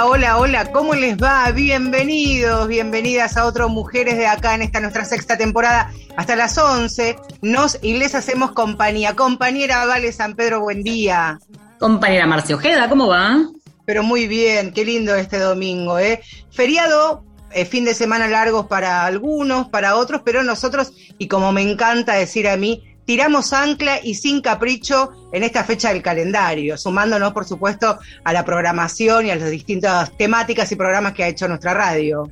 Hola, hola, hola, ¿cómo les va? Bienvenidos, bienvenidas a otro Mujeres de Acá en esta nuestra sexta temporada. Hasta las 11 nos y les hacemos compañía. Compañera Vale San Pedro, buen día. Compañera Marcia Ojeda, ¿cómo va? Pero muy bien, qué lindo este domingo, ¿eh? Feriado, eh, fin de semana largos para algunos, para otros, pero nosotros, y como me encanta decir a mí, tiramos ancla y sin capricho en esta fecha del calendario, sumándonos, por supuesto, a la programación y a las distintas temáticas y programas que ha hecho nuestra radio.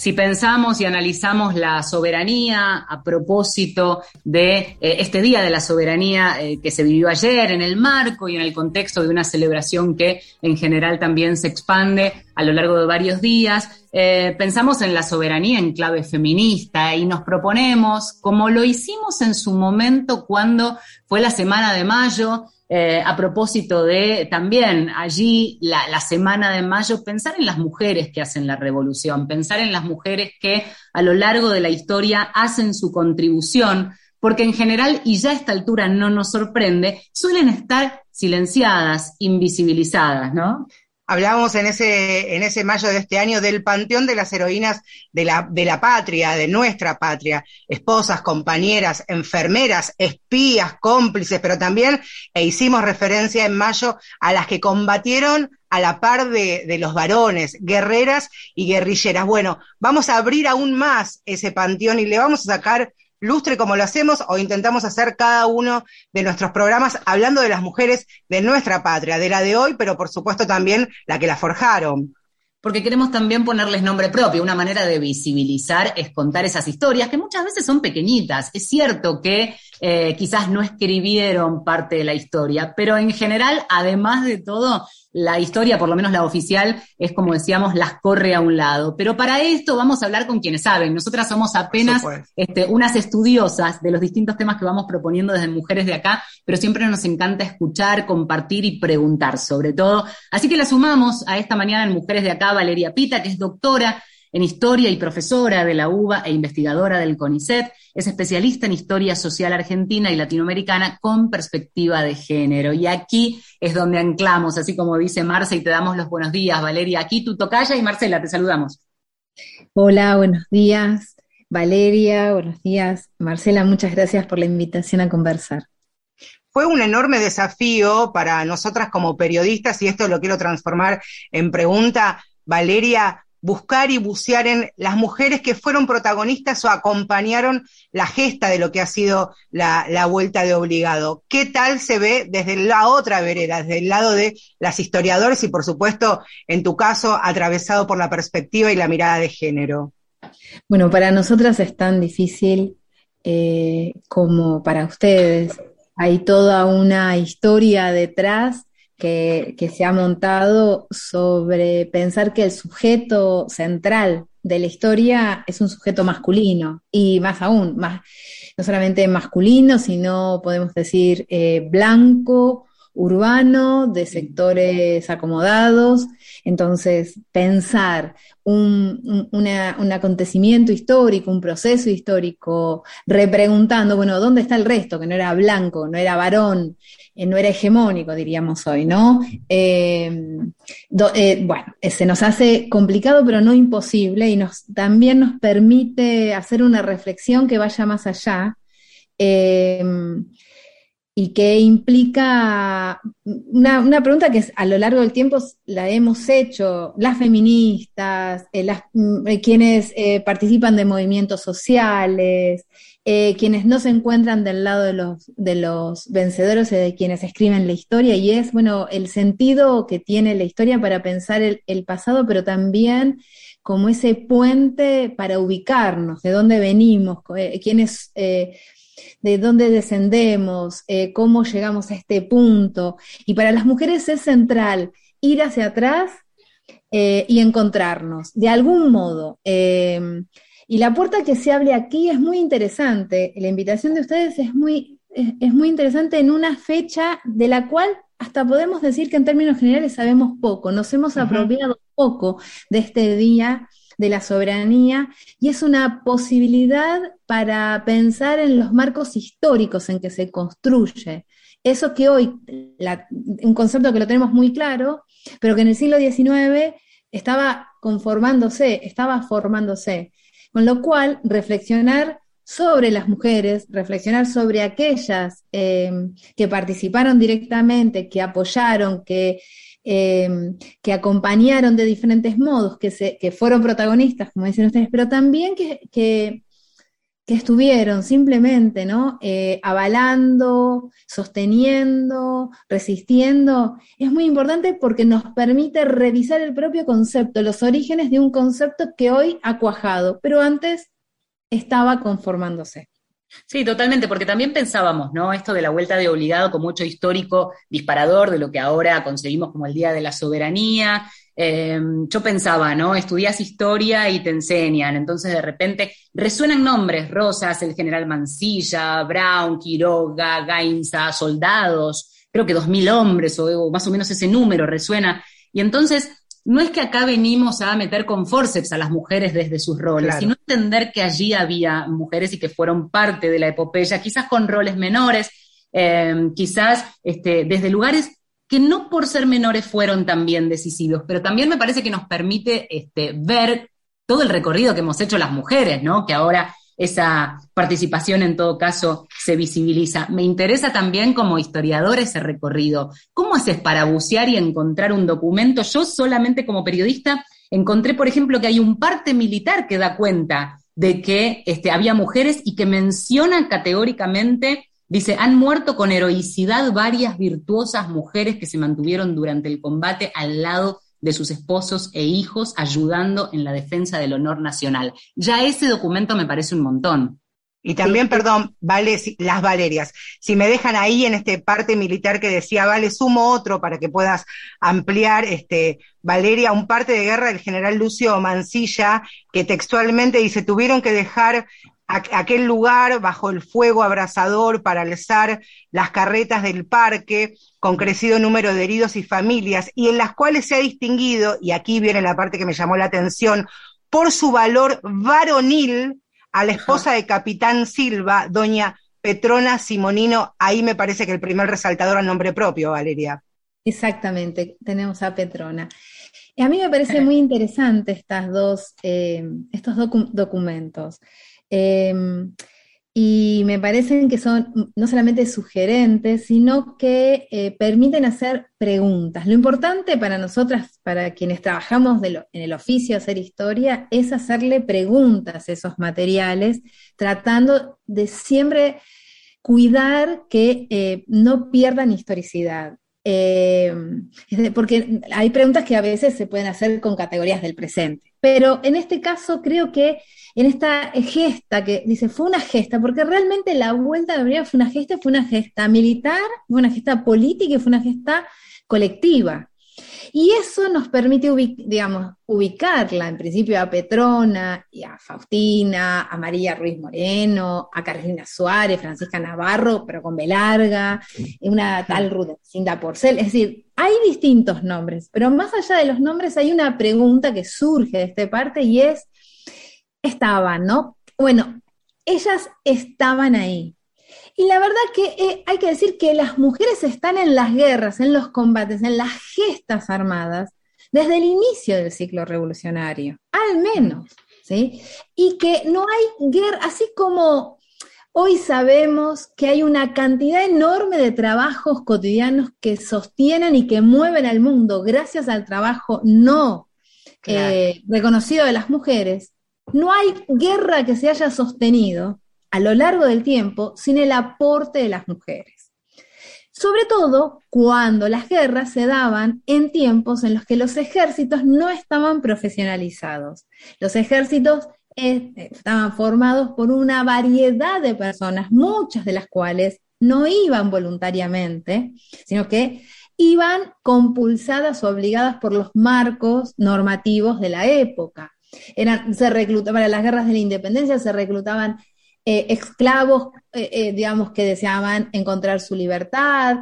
Si pensamos y analizamos la soberanía a propósito de eh, este Día de la Soberanía eh, que se vivió ayer en el marco y en el contexto de una celebración que en general también se expande a lo largo de varios días, eh, pensamos en la soberanía en clave feminista y nos proponemos, como lo hicimos en su momento cuando fue la Semana de Mayo, eh, a propósito de también allí la, semana de mayo, pensar en las mujeres que hacen la revolución, pensar en las mujeres que a lo largo de la historia hacen su contribución, porque en general, y ya a esta altura no nos sorprende, suelen estar silenciadas, invisibilizadas, ¿no? Hablábamos en ese, en ese mayo de este año del panteón de las heroínas de la, de la patria, de nuestra patria, esposas, compañeras, enfermeras, espías, cómplices, pero también e hicimos referencia en mayo a las que combatieron a la par de, de, los varones, guerreras y guerrilleras. Bueno, vamos a abrir aún más ese panteón y le vamos a sacar lustre como lo hacemos o intentamos hacer cada uno de nuestros programas hablando de las mujeres de nuestra patria, de la de hoy, pero por supuesto también la que la forjaron. Porque queremos también ponerles nombre propio. Una manera de visibilizar es contar esas historias que muchas veces son pequeñitas. Es cierto que eh, quizás no escribieron parte de la historia, pero en general, además de todo, la historia, por lo menos la oficial, es como decíamos, las corre a un lado. Pero para esto vamos a hablar con quienes saben. Nosotras somos apenas este, unas estudiosas de los distintos temas que vamos proponiendo desde Mujeres de Acá, pero siempre nos encanta escuchar, compartir y preguntar sobre todo. Así que la sumamos a esta mañana en Mujeres de Acá Valeria Pita, que es doctora en historia y profesora de la UBA e investigadora del CONICET. Es especialista en historia social argentina y latinoamericana con perspectiva de género. Y aquí es donde anclamos, así como dice Marce, y te damos los buenos días, Valeria. Aquí tu tocaya y Marcela, te saludamos. Hola, buenos días. Valeria, buenos días. Marcela, muchas gracias por la invitación a conversar. Fue un enorme desafío para nosotras como periodistas, y esto lo quiero transformar en pregunta, Valeria, buscar y bucear en las mujeres que fueron protagonistas o acompañaron la gesta de lo que ha sido la, vuelta de obligado. ¿Qué tal se ve desde la otra vereda, desde el lado de las historiadoras y por supuesto, en tu caso, atravesado por la perspectiva y la mirada de género? Bueno, para nosotras es tan difícil eh, como para ustedes. Hay toda una historia detrás que, se ha montado sobre pensar que el sujeto central de la historia es un sujeto masculino y más aún, más, no solamente masculino, sino podemos decir eh, blanco, urbano, de sectores acomodados. Entonces, pensar un, un, acontecimiento histórico, un proceso histórico, repreguntando, bueno, ¿dónde está el resto? Que no era blanco, no era varón, eh, no era hegemónico, diríamos hoy, ¿no? Eh, eh, bueno, se nos hace complicado, pero no imposible, y nos, también nos permite hacer una reflexión que vaya más allá y que implica una, pregunta que a lo largo del tiempo la hemos hecho las feministas, eh, las, mm, eh, quienes eh, participan de movimientos sociales, quienes no se encuentran del lado de los, de los vencedores y de quienes escriben la historia, y es, bueno, el sentido que tiene la historia para pensar el, el pasado, pero también como ese puente para ubicarnos, de dónde venimos, quiénes de dónde descendemos, eh, cómo llegamos a este punto. Y para las mujeres es central ir hacia atrás eh, y encontrarnos, de algún modo. Em, y la puerta que se abre aquí es muy interesante. La invitación de ustedes es muy, es, muy interesante en una fecha de la cual hasta podemos decir que en términos generales sabemos poco, nos hemos apropiado poco de este día de la soberanía y es una posibilidad para pensar en los marcos históricos en que se construye. Eso que hoy, un concepto que lo tenemos muy claro, pero que en el siglo XIX estaba conformándose, estaba formándose. Con lo cual, reflexionar sobre las mujeres, reflexionar sobre aquellas em, que participaron directamente, que apoyaron, que, em, que acompañaron de diferentes modos, que, se, que fueron protagonistas, como dicen ustedes, pero también que, que estuvieron simplemente, ¿no? Eh, avalando, sosteniendo, resistiendo, es muy importante porque nos permite revisar el propio concepto, los orígenes de un concepto que hoy ha cuajado, pero antes estaba conformándose. Sí, totalmente, porque también pensábamos, ¿no? Esto de la vuelta de obligado como mucho histórico disparador de lo que ahora conseguimos como el Día de la Soberanía, Em, yo pensaba, ¿no? Estudias historia y te enseñan, entonces de repente resuenan nombres, Rosas, el general Mansilla, Brown, Quiroga, Gainza, soldados, creo que dos mil hombres o, más o menos ese número resuena. Y entonces no es que acá venimos a meter con forceps a las mujeres desde sus roles, sino entender que allí había mujeres y que fueron parte de la epopeya, quizás con roles menores, em, quizás este, desde lugares que no por ser menores fueron también decisivos, pero también me parece que nos permite este, ver todo el recorrido que hemos hecho las mujeres, ¿no? Que ahora esa participación en todo caso se visibiliza. Me interesa también como historiador ese recorrido. ¿Cómo haces para bucear y encontrar un documento? Yo solamente como periodista encontré, por ejemplo, que hay un parte militar que da cuenta de que este, había mujeres y que mencionan categóricamente Dice, han muerto con heroicidad varias virtuosas mujeres que se mantuvieron durante el combate al lado de sus esposos e hijos, ayudando en la defensa del honor nacional. Ya ese documento me parece un montón. Y también, perdón, vale, las Valerias. Si me dejan ahí en este parte militar que decía, vale, sumo otro para que puedas ampliar, este, Valeria, un parte de guerra del general Lucio Mancilla, que textualmente dice, tuvieron que dejar aquel lugar bajo el fuego abrasador para alzar las carretas del parque con crecido número de heridos y familias, y en las cuales se ha distinguido, y aquí viene la parte que me llamó la atención, por su valor varonil a la esposa de Capitán Silva, doña Petrona Simonino, ahí me parece que el primer resaltador al nombre propio, Valeria. Exactamente, tenemos a Petrona. Y a mí me parece muy interesante estas dos, eh, estos documentos. Em, y me parecen que son no solamente sugerentes, sino que eh, permiten hacer preguntas. Lo importante para nosotras, para quienes trabajamos en el oficio de hacer historia, es hacerle preguntas a esos materiales, tratando de siempre cuidar que eh, no pierdan historicidad. Em, porque hay preguntas que a veces se pueden hacer con categorías del presente. Pero en este caso creo que en esta gesta que dice, fue una gesta, porque realmente la vuelta de Gabriela fue una gesta, fue una gesta militar, fue una gesta política y fue una gesta colectiva. Y eso nos permite, digamos, ubicarla en principio a Petrona y a Faustina, a María Ruiz Moreno, a Carolina Suárez, Francisca Navarro, pero con B larga, una tal Rudecinda Porcel. Es decir, hay distintos nombres, pero más allá de los nombres hay una pregunta que surge de esta parte y es, estaban, ¿no? Bueno, ellas estaban ahí. Y la verdad que eh, hay que decir que las mujeres están en las guerras, en los combates, en las gestas armadas, desde el inicio del ciclo revolucionario, al menos, ¿sí? Y que no hay guerra, así como hoy sabemos que hay una cantidad enorme de trabajos cotidianos que sostienen y que mueven al mundo gracias al trabajo no eh, reconocido de las mujeres, no hay guerra que se haya sostenido a lo largo del tiempo sin el aporte de las mujeres. Sobre todo cuando las guerras se daban en tiempos en los que los ejércitos no estaban profesionalizados. Los ejércitos estaban formados por una variedad de personas, muchas de las cuales no iban voluntariamente, sino que iban compulsadas o obligadas por los marcos normativos de la época. Eran, se reclutaban, para las guerras de la independencia se reclutaban eh, esclavos, eh, eh, digamos, que deseaban encontrar su libertad,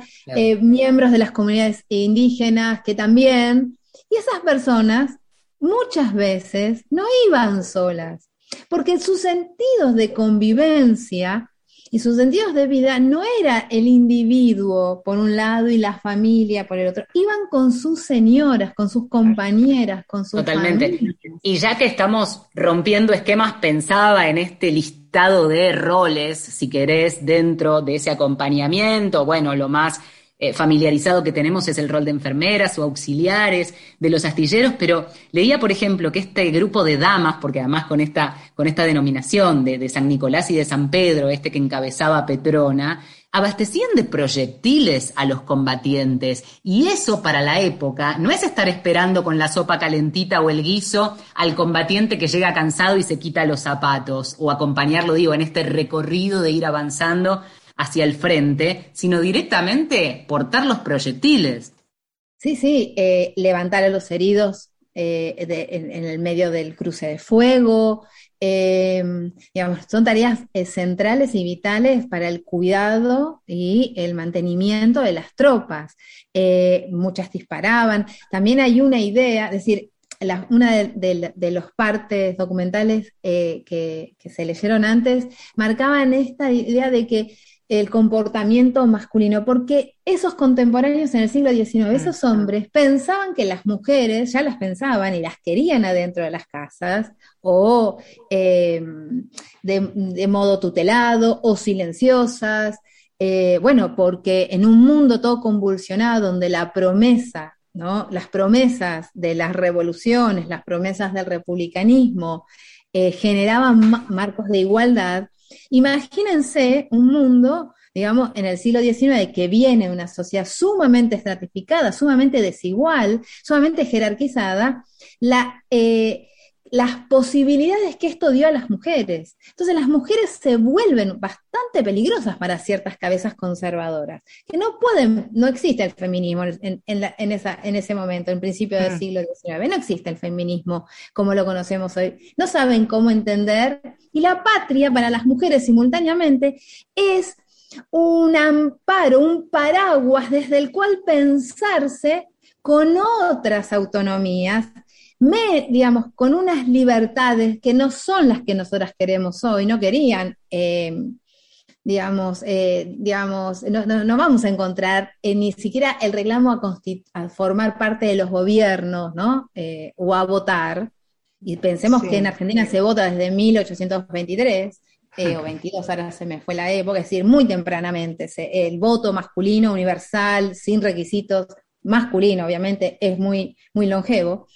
miembros de las comunidades indígenas que también, y esas personas muchas veces no iban solas, porque sus sentidos de convivencia y sus sentidos de vida no era el individuo por un lado y la familia por el otro, iban con sus señoras, con sus compañeras, con sus Totalmente. Y ya que estamos rompiendo esquemas, pensaba en este listado de roles, si querés, dentro de ese acompañamiento, bueno, lo más eh, familiarizado que tenemos es el rol de enfermeras o auxiliares, de los astilleros, pero leía, por ejemplo, que este grupo de damas, porque además con esta, con esta denominación de, de San Nicolás y de San Pedro, este que encabezaba Petrona, abastecían de proyectiles a los combatientes. Y eso para la época no es estar esperando con la sopa calentita o el guiso al combatiente que llega cansado y se quita los zapatos, o acompañarlo, digo, en este recorrido de ir avanzando hacia el frente, sino directamente portar los proyectiles. Sí, sí, eh, levantar a los heridos eh, en, el medio del cruce de fuego, eh, digamos, son tareas centrales y vitales para el cuidado y el mantenimiento de las tropas. muchas disparaban. También hay una idea, es decir, una de, los partes documentales que, que, se leyeron antes marcaban esta idea de que el comportamiento masculino, porque esos contemporáneos en el siglo XIX, esos hombres pensaban que las mujeres, ya las pensaban y las querían adentro de las casas, o em, de, modo tutelado, o silenciosas, eh, bueno, porque en un mundo todo convulsionado, donde la promesa, ¿no? las promesas de las revoluciones, las promesas del republicanismo, eh, generaban marcos de igualdad, Imagínense un mundo, digamos, en el siglo XIX que viene una sociedad sumamente estratificada, sumamente desigual, sumamente jerarquizada, la, eh, las posibilidades que esto dio a las mujeres. Entonces las mujeres se vuelven bastante peligrosas para ciertas cabezas conservadoras, que no pueden, no existe el feminismo en, esa, en ese momento, en principio del siglo XIX, no existe el feminismo como lo conocemos hoy, no saben cómo entender, y la patria para las mujeres simultáneamente es un amparo, un paraguas desde el cual pensarse con otras autonomías me, digamos, con unas libertades que no son las que nosotras queremos hoy, no querían, eh, digamos, eh, digamos, no, vamos a encontrar eh, ni siquiera el reclamo a, formar parte de los gobiernos, ¿no? o a votar. Y pensemos que en Argentina se vota desde 1823. o 22, ahora se me fue la época, es decir, muy tempranamente, el voto masculino universal, sin requisitos, masculino, obviamente, es muy, muy longevo.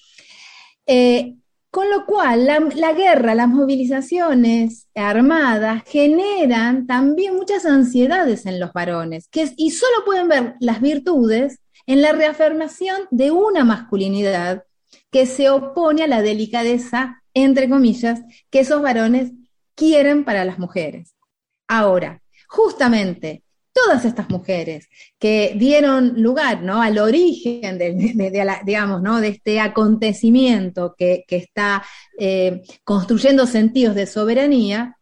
Eh, con lo cual, la, guerra, las movilizaciones armadas generan también muchas ansiedades en los varones, que y solo pueden ver las virtudes en la reafirmación de una masculinidad que se opone a la delicadeza, entre comillas, que esos varones quieren para las mujeres. Ahora, justamente todas estas mujeres que dieron lugar ¿no? al origen de, digamos, ¿no? de este acontecimiento que, está eh, construyendo sentidos de soberanía,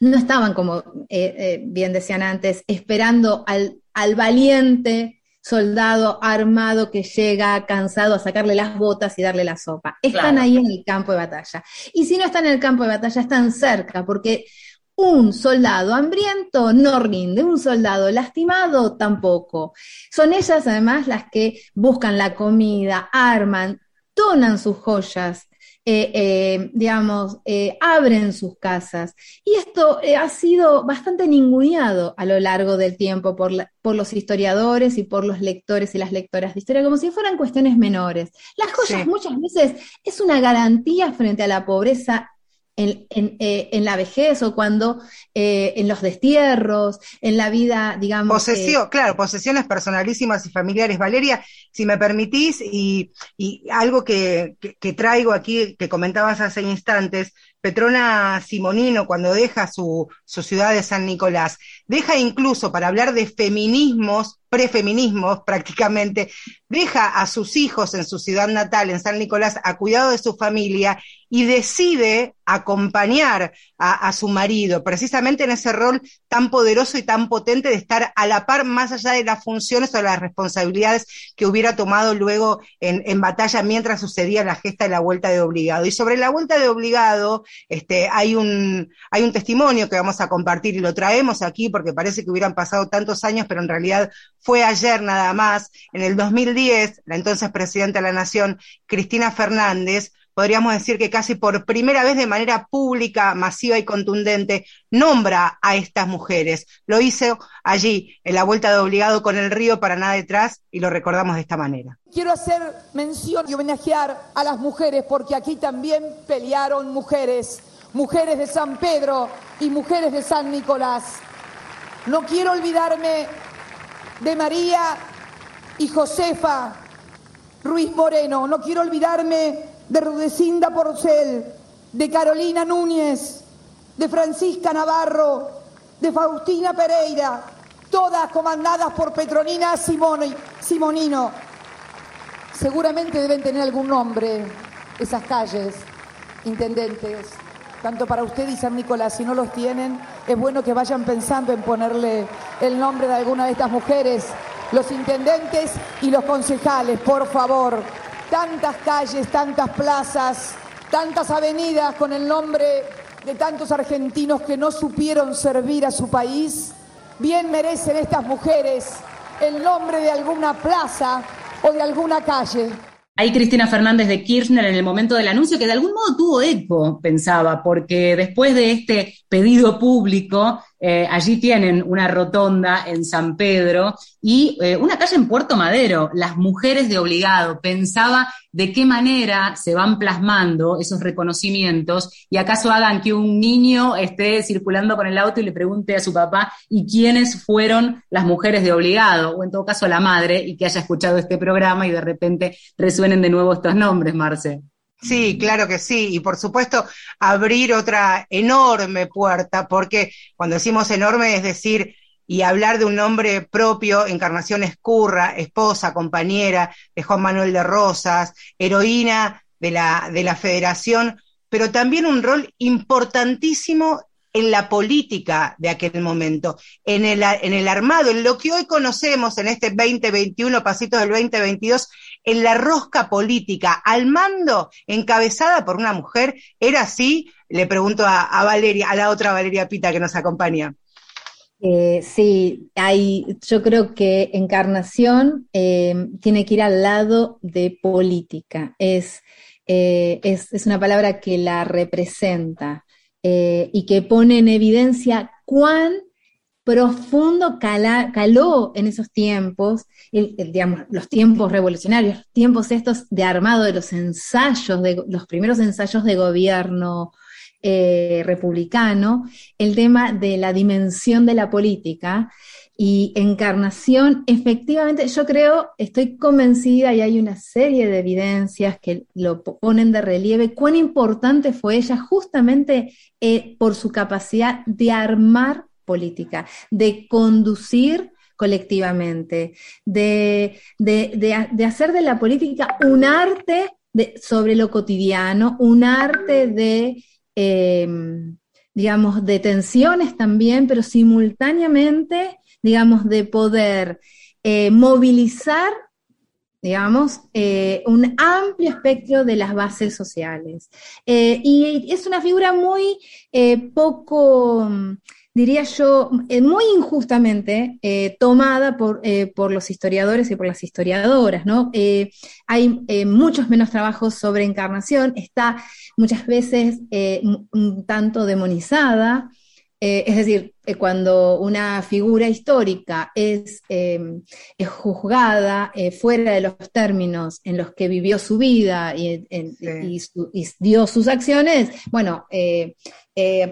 no estaban, como eh, eh, bien decían antes, esperando al, al valiente soldado armado que llega cansado a sacarle las botas y darle la sopa. Están ahí en el campo de batalla. Y si no están en el campo de batalla, están cerca, porque un soldado hambriento no rinde, un soldado lastimado tampoco. Son ellas además las que buscan la comida, arman, donan sus joyas, eh, eh, digamos, eh, abren sus casas. Y esto ha sido bastante ninguneado a lo largo del tiempo por, por, los historiadores y por los lectores y las lectoras de historia, como si fueran cuestiones menores. Las joyas muchas veces es una garantía frente a la pobreza en, eh, en, la vejez o cuando eh, en los destierros, en la vida, digamos. Posesión, claro, posesiones personalísimas y familiares. Valeria, si me permitís, y, y algo que, que, traigo aquí, que comentabas hace instantes, Petrona Simonino, cuando deja su, su ciudad de San Nicolás, deja incluso para hablar de feminismos, prefeminismos prácticamente, deja a sus hijos en su ciudad natal, en San Nicolás, a cuidado de su familia y decide acompañar a, su marido, precisamente en ese rol tan poderoso y tan potente de estar a la par más allá de las funciones o las responsabilidades que hubiera tomado luego en, batalla mientras sucedía la gesta de la vuelta de obligado. Y sobre la vuelta de obligado, Este, hay un testimonio que vamos a compartir y lo traemos aquí porque parece que hubieran pasado tantos años, pero en realidad fue ayer nada más. En el 2010, la entonces presidenta de la Nación, Cristina Fernández, podríamos decir que casi por primera vez de manera pública, masiva y contundente, nombra a estas mujeres. Lo hizo allí, en la vuelta de obligado con el río Paraná detrás, y lo recordamos de esta manera. Quiero hacer mención y homenajear a las mujeres, porque aquí también pelearon mujeres, mujeres de San Pedro y mujeres de San Nicolás. No quiero olvidarme de María y Josefa Ruiz Moreno, no quiero olvidarme de Rudecinda Porcel, de Carolina Núñez, de Francisca Navarro, de Faustina Pereira, todas comandadas por Petronina Simonino. Seguramente deben tener algún nombre esas calles, intendentes, tanto para usted y San Nicolás. Si no los tienen, es bueno que vayan pensando en ponerle el nombre de alguna de estas mujeres, los intendentes y los concejales, por favor tantas calles, tantas plazas, tantas avenidas con el nombre de tantos argentinos que no supieron servir a su país, bien merecen estas mujeres el nombre de alguna plaza o de alguna calle. Ahí Cristina Fernández de Kirchner en el momento del anuncio, que de algún modo tuvo eco, pensaba, porque después de este pedido público, eh, allí tienen una rotonda en San Pedro y eh, una calle en Puerto Madero, las mujeres de obligado. Pensaba de qué manera se van plasmando esos reconocimientos y acaso hagan que un niño esté circulando con el auto y le pregunte a su papá y quiénes fueron las mujeres de obligado, o en todo caso la madre, y que haya escuchado este programa y de repente resuenen de nuevo estos nombres, Marce. Sí, claro que sí. Y por supuesto, abrir otra enorme puerta, porque cuando decimos enorme es decir, y hablar de un nombre propio, Encarnación Escurra, esposa, compañera de Juan Manuel de Rosas, heroína de la, de la Federación, pero también un rol importantísimo en la política de aquel momento, en el, en el armado, en lo que hoy conocemos en este 2021, pasitos del 2022, en la rosca política, al mando, encabezada por una mujer, ¿era así? Le pregunto a, Valeria, a la otra Valeria Pita que nos acompaña. Eh, sí, yo creo que encarnación eh, tiene que ir al lado de política. Es, eh, es, es, una palabra que la representa. Y que pone en evidencia cuán profundo caló en esos tiempos, digamos, los tiempos revolucionarios, tiempos estos de armado de los ensayos, de los primeros ensayos de gobierno eh, republicano, el tema de la dimensión de la política y encarnación, efectivamente, yo creo, estoy convencida y hay una serie de evidencias que lo ponen de relieve, cuán importante fue ella justamente eh, por su capacidad de armar política, de conducir colectivamente, de, hacer de la política un arte sobre lo cotidiano, un arte de... Em, digamos, de tensiones también, pero simultáneamente digamos, de poder eh, movilizar, digamos, eh, un amplio espectro de las bases sociales. Eh, y es una figura muy poco, diría yo, muy injustamente tomada por, por, los historiadores y por las historiadoras, ¿no? hay muchos menos trabajos sobre encarnación, está muchas veces un tanto demonizada. Eh, es decir, eh, cuando una figura histórica es, em, juzgada eh, fuera de los términos en los que vivió su vida y, dio sus acciones, bueno,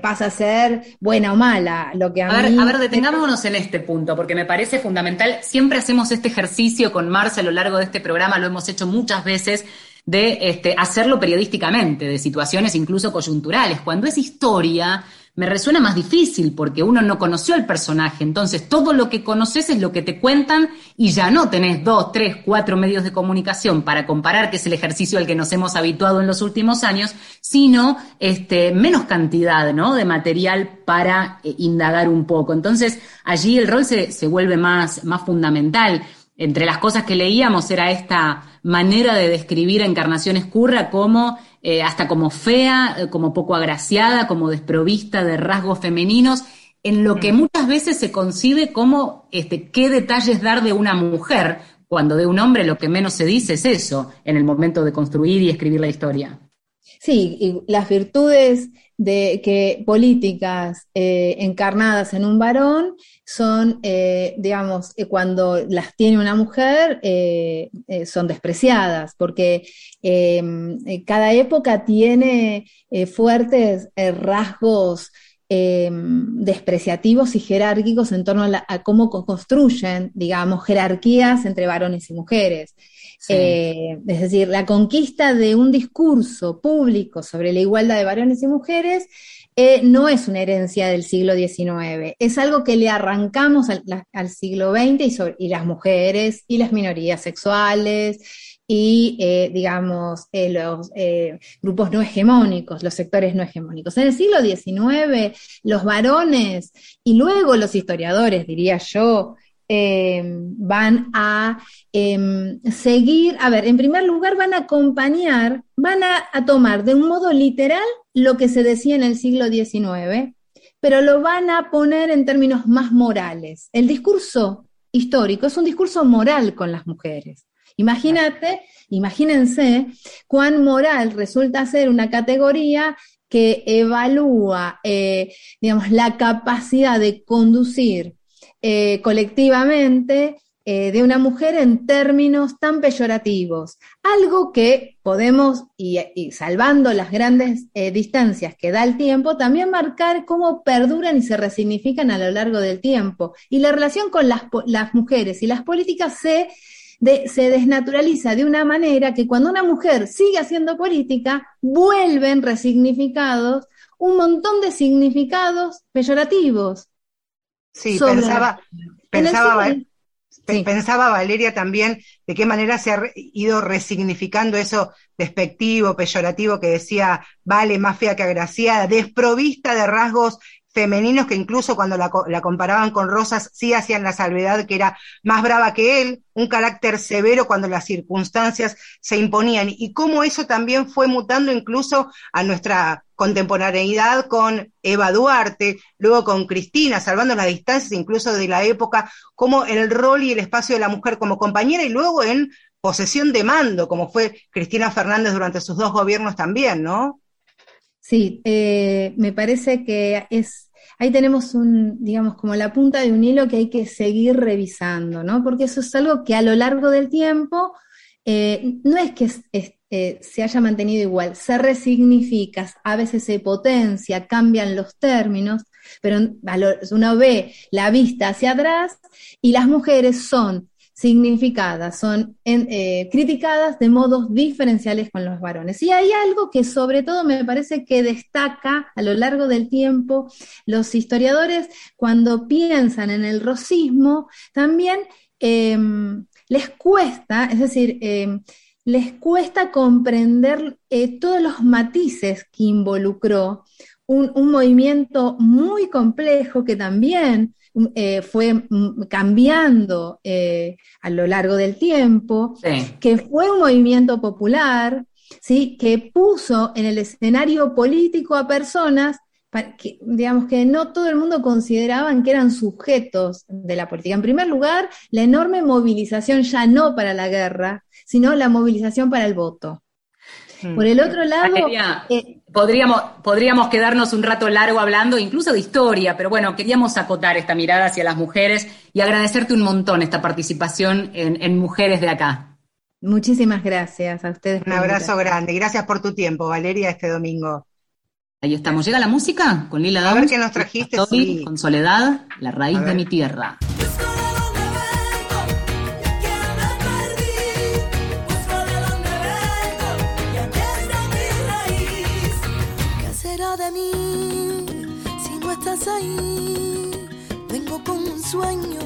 pasa a ser buena o mala. Lo que a, ver, a ver, detengámonos en este punto, porque me parece fundamental. Siempre hacemos este ejercicio con Marce a lo largo de este programa, lo hemos hecho muchas veces de este, hacerlo periodísticamente, de situaciones incluso coyunturales. Cuando es historia, me resuena más difícil porque uno no conoció al personaje. Entonces, todo lo que conoces es lo que te cuentan y ya no tenés dos, tres, cuatro medios de comunicación para comparar, que es el ejercicio al que nos hemos habituado en los últimos años, sino este, menos cantidad ¿no? de material para eh, indagar un poco. Entonces, allí el rol se, se vuelve más, más fundamental. Entre las cosas que leíamos era esta manera de describir a Encarnación Escurra como eh, hasta como fea, eh, como poco agraciada, como desprovista de rasgos femeninos, en lo que mm. muchas veces se concibe como este, qué detalles dar de una mujer, cuando de un hombre lo que menos se dice es eso, en el momento de construir y escribir la historia. Sí, y las virtudes de que políticas eh, encarnadas en un varón son, eh, digamos, eh, cuando las tiene una mujer, son despreciadas, porque em, cada época tiene fuertes rasgos em, despreciativos y jerárquicos en torno a, cómo construyen, digamos, jerarquías entre varones y mujeres. Es decir, la conquista de un discurso público sobre la igualdad de varones y mujeres eh, no es una herencia del siglo XIX, es algo que le arrancamos al, siglo XX y, las mujeres y las minorías sexuales y, eh, digamos, eh, los grupos no hegemónicos, los sectores no hegemónicos. En el siglo XIX, los varones y luego los historiadores, diría yo, van a em, seguir, a ver, en primer lugar van a acompañar, van a tomar de un modo literal lo que se decía en el siglo XIX, pero lo van a poner en términos más morales. El discurso histórico es un discurso moral con las mujeres. Imagínate, imagínense cuán moral resulta ser una categoría que evalúa, eh, digamos, la capacidad de conducir eh, colectivamente eh, de una mujer en términos tan peyorativos. Algo que podemos, y, salvando las grandes eh, distancias que da el tiempo, también marcar cómo perduran y se resignifican a lo largo del tiempo. Y la relación con las, mujeres y las políticas se, se desnaturaliza de una manera que cuando una mujer sigue haciendo política, vuelven resignificados un montón de significados peyorativos. Sí, pensaba, pensaba, Pensaba Valeria también de qué manera se ha ido resignificando eso despectivo, peyorativo que decía, vale, más fea que agraciada, desprovista de rasgos femeninos que incluso cuando la, comparaban con Rosas sí hacían la salvedad que era más brava que él, un carácter severo cuando las circunstancias se imponían y cómo eso también fue mutando incluso a nuestra contemporaneidad con Eva Duarte, luego con Cristina, salvando las distancias incluso de la época, como el rol y el espacio de la mujer como compañera y luego en posesión de mando, como fue Cristina Fernández durante sus dos gobiernos también, ¿no? Sí, eh, me parece que es, ahí tenemos un, digamos, como la punta de un hilo que hay que seguir revisando, ¿no? Porque eso es algo que a lo largo del tiempo eh, no es que eh, se haya mantenido igual, se resignifica, a veces se potencia, cambian los términos, pero uno ve la vista hacia atrás y las mujeres son significadas, son eh, criticadas de modos diferenciales con los varones. Y hay algo que sobre todo me parece que destaca a lo largo del tiempo los historiadores cuando piensan en el rosismo, también em, les cuesta, es decir, em, les cuesta comprender eh, todos los matices que involucró un, un movimiento muy complejo que también eh, fue cambiando eh, a lo largo del tiempo, que fue un movimiento popular, ¿sí? que puso en el escenario político a personas que, digamos que no todo el mundo consideraban que eran sujetos de la política. En primer lugar, la enorme movilización ya no para la guerra, sino la movilización para el voto. Mm. Por el otro lado... Eh, podríamos, podríamos quedarnos un rato largo hablando incluso de historia, pero bueno, queríamos acotar esta mirada hacia las mujeres y agradecerte un montón esta participación en, Mujeres de Acá. Muchísimas gracias a ustedes. Un abrazo grande. Gracias por tu tiempo, Valeria, este domingo. Ahí estamos. ¿Llega la música? Con Lila A ver qué nos trajiste. Con Soledad, la raíz de mi tierra. Ahí? Vengo con un sueño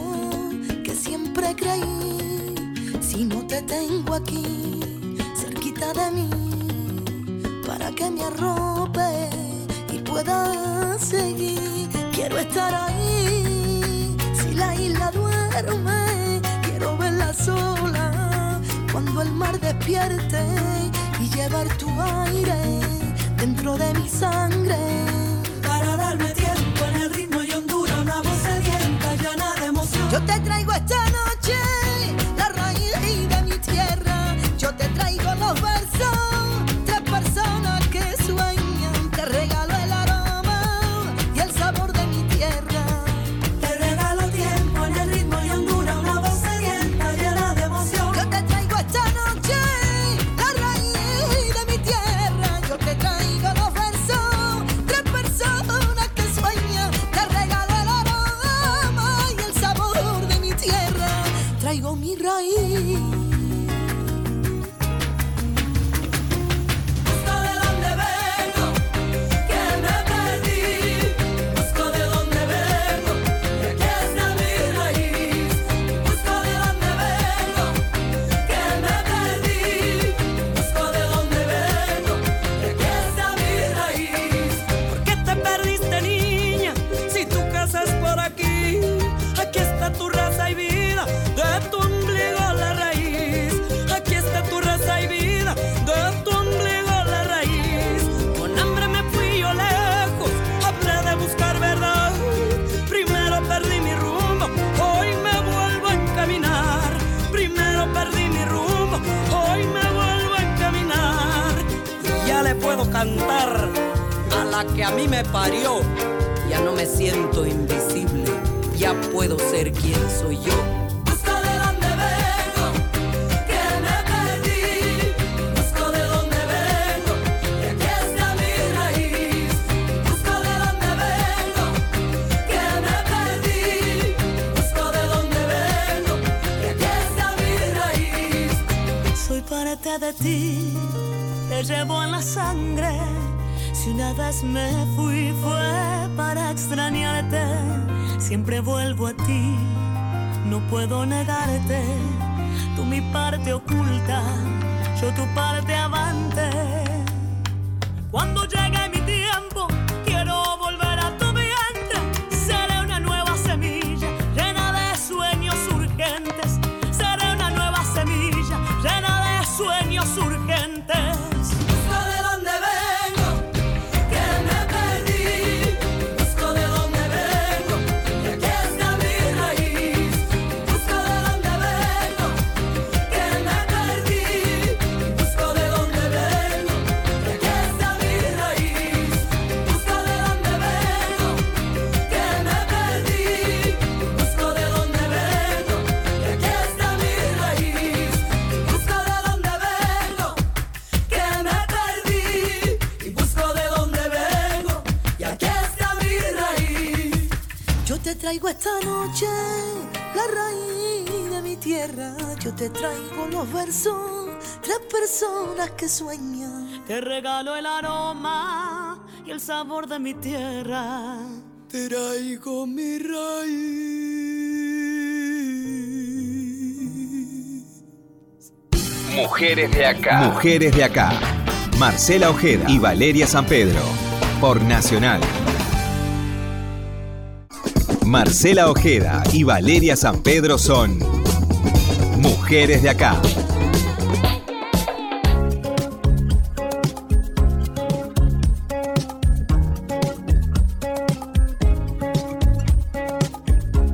que siempre creí. Si no te tengo aquí, cerquita de mí, para que me arrope y pueda seguir. Quiero estar ahí. Si la isla duerme, quiero verla me despierte y llevar tu aire dentro de mi sangre. Para darme tiempo en el ritmo y hondura, una voz sedienta llena de emoción. Yo te traigo esta noche siempre vuelvo a ti, no puedo negarte, tú mi parte oculta, yo tu parte avante. Cuando llegue mi traigo esta noche la raíz de mi tierra. Yo te traigo los versos, tres personas que sueñan. Te regalo el aroma y el sabor de mi tierra. Traigo mi raíz. Mujeres de acá. Mujeres de acá. Marcela Ojeda y Valeria San Pedro. Por Nacional. Marcela Ojeda y Valeria San Pedro son Mujeres de acá.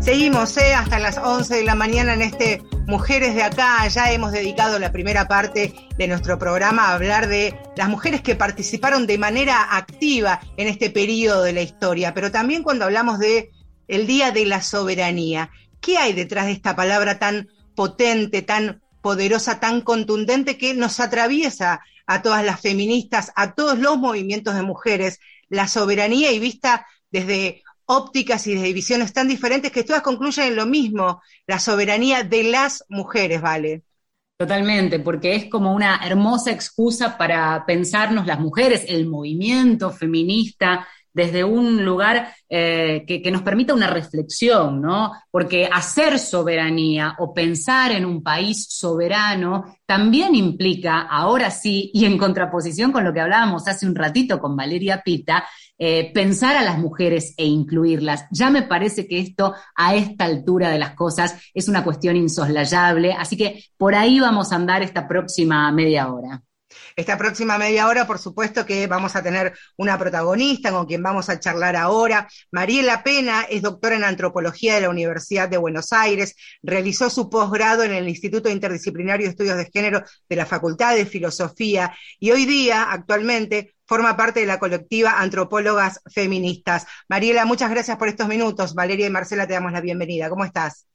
Seguimos ¿eh? hasta las 11 de la mañana en este Mujeres de acá. Ya hemos dedicado la primera parte de nuestro programa a hablar de las mujeres que participaron de manera activa en este periodo de la historia, pero también cuando hablamos de el Día de la Soberanía. ¿Qué hay detrás de esta palabra tan potente, tan poderosa, tan contundente que nos atraviesa a todas las feministas, a todos los movimientos de mujeres? La soberanía y vista desde ópticas y desde visiones tan diferentes que todas concluyen en lo mismo, la soberanía de las mujeres, ¿vale? Totalmente, porque es como una hermosa excusa para pensarnos las mujeres, el movimiento feminista desde un lugar eh, que, nos permita una reflexión, ¿no? Porque hacer soberanía o pensar en un país soberano también implica, ahora sí, y en contraposición con lo que hablábamos hace un ratito con Valeria Pita, eh, pensar a las mujeres e incluirlas. Ya me parece que esto, a esta altura de las cosas, es una cuestión insoslayable, así que por ahí vamos a andar esta próxima media hora. Esta próxima media hora, por supuesto que vamos a tener una protagonista con quien vamos a charlar ahora. Mariela Pena es doctora en antropología de la Universidad de Buenos Aires, realizó su posgrado en el Instituto Interdisciplinario de Estudios de Género de la Facultad de Filosofía y hoy día, actualmente, forma parte de la colectiva Antropólogas Feministas. Mariela, muchas gracias por estos minutos. Valeria y Marcela, te damos la bienvenida. ¿Cómo estás?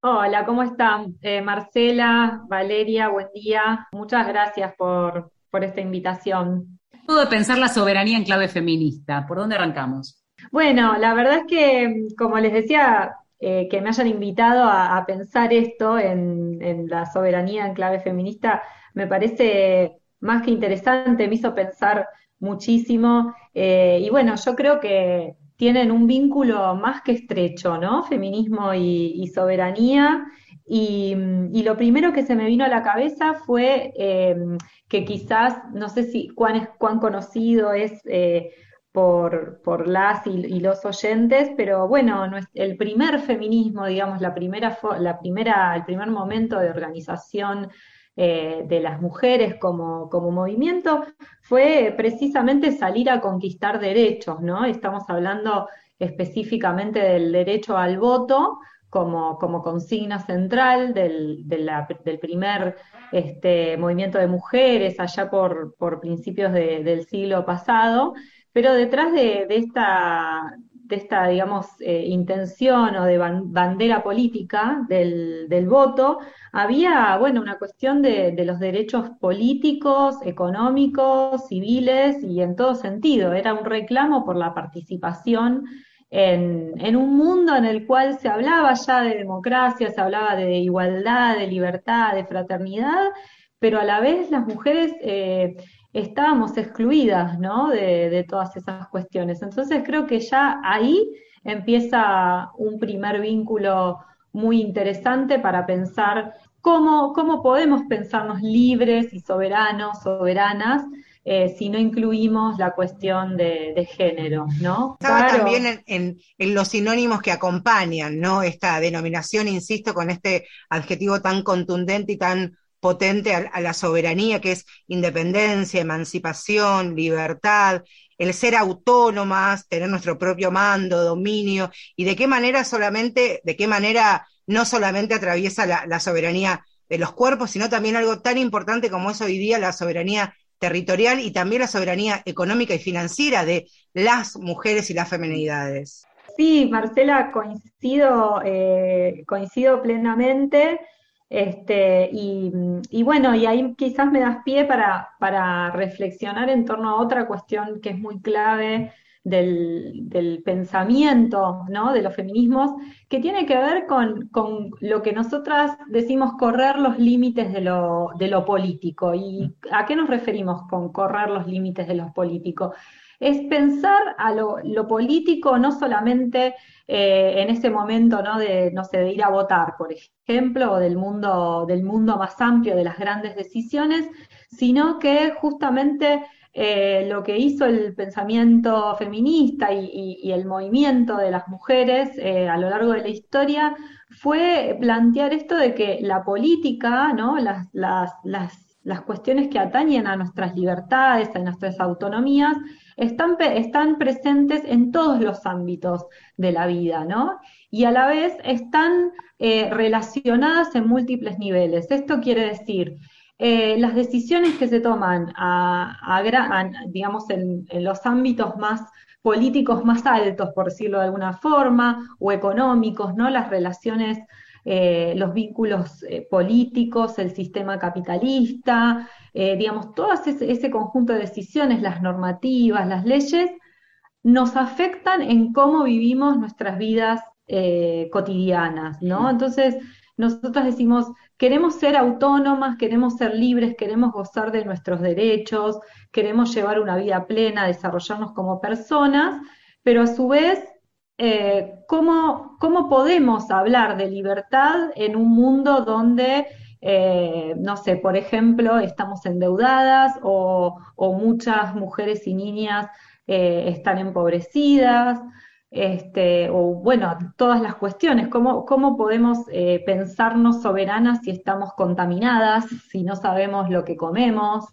Hola, ¿cómo están? Eh, Marcela, Valeria, buen día. Muchas gracias por, por esta invitación. de pensar la soberanía en clave feminista. ¿Por dónde arrancamos? Bueno, la verdad es que, como les decía, eh, que me hayan invitado a, a pensar esto en, en, la soberanía en clave feminista me parece más que interesante, me hizo pensar muchísimo. Eh, y bueno, yo creo que tienen un vínculo más que estrecho, ¿no? Feminismo y, y soberanía. Y, y, lo primero que se me vino a la cabeza fue eh, que quizás, no sé si cuán, es, cuán conocido es eh, por, por, las y, y, los oyentes, pero bueno, el primer feminismo, digamos, la primera, la primera, el primer momento de organización eh, de las mujeres como, como movimiento fue precisamente salir a conquistar derechos, ¿no? Estamos hablando específicamente del derecho al voto como, consigna central del, primer este, movimiento de mujeres allá por, por principios de, del siglo pasado, pero detrás de, esta, digamos, eh, intención o de bandera política del, voto, había, bueno, una cuestión de, los derechos políticos, económicos, civiles y en todo sentido. Era un reclamo por la participación en, un mundo en el cual se hablaba ya de democracia, se hablaba de igualdad, de libertad, de fraternidad, pero a la vez las mujeres... Eh, estábamos excluidas ¿no? de, de, todas esas cuestiones. Entonces creo que ya ahí empieza un primer vínculo muy interesante para pensar cómo, cómo podemos pensarnos libres y soberanos, soberanas, eh, si no incluimos la cuestión de, de género, ¿no? Estaba claro. también en, en, en, los sinónimos que acompañan, ¿no? Esta denominación, insisto, con este adjetivo tan contundente y tan potente a, a, la soberanía, que es independencia, emancipación, libertad, el ser autónomas, tener nuestro propio mando, dominio, y de qué manera solamente, de qué manera no solamente atraviesa la, la soberanía de los cuerpos, sino también algo tan importante como es hoy día la soberanía territorial y también la soberanía económica y financiera de las mujeres y las feminidades. Sí, Marcela, coincido, eh, coincido plenamente. Este, y, y, bueno, y ahí quizás me das pie para, para, reflexionar en torno a otra cuestión que es muy clave del, pensamiento ¿no? de los feminismos, que tiene que ver con, con, lo que nosotras decimos correr los límites de lo, de lo político. ¿Y a qué nos referimos con correr los límites de lo político? es pensar a lo, lo político no solamente eh, en ese momento ¿no? de, no sé, de ir a votar, por ejemplo, o del mundo, del mundo más amplio de las grandes decisiones, sino que justamente eh, lo que hizo el pensamiento feminista y, el movimiento de las mujeres eh, a lo largo de la historia fue plantear esto de que la política, las, cuestiones que atañen a nuestras libertades, a nuestras autonomías, están, presentes en todos los ámbitos de la vida. Y a la vez están eh, relacionadas en múltiples niveles. Esto quiere decir, eh, las decisiones que se toman a, a, a digamos, en, en los ámbitos más políticos más altos, por decirlo de alguna forma, o económicos, ¿no? Las relaciones eh, los vínculos eh, políticos, el sistema capitalista, eh, digamos, todo ese, ese, conjunto de decisiones, las normativas, las leyes, nos afectan en cómo vivimos nuestras vidas cotidianas, ¿no? Entonces, nosotras decimos, queremos ser autónomas, queremos ser libres, queremos gozar de nuestros derechos, queremos llevar una vida plena, desarrollarnos como personas, pero a su vez, eh, ¿cómo, podemos hablar de libertad en un mundo donde eh, no sé, por ejemplo, estamos endeudadas o, o muchas mujeres y niñas eh, están empobrecidas, este, o bueno, todas las cuestiones, cómo, cómo podemos eh, pensarnos soberanas si estamos contaminadas, si no sabemos lo que comemos,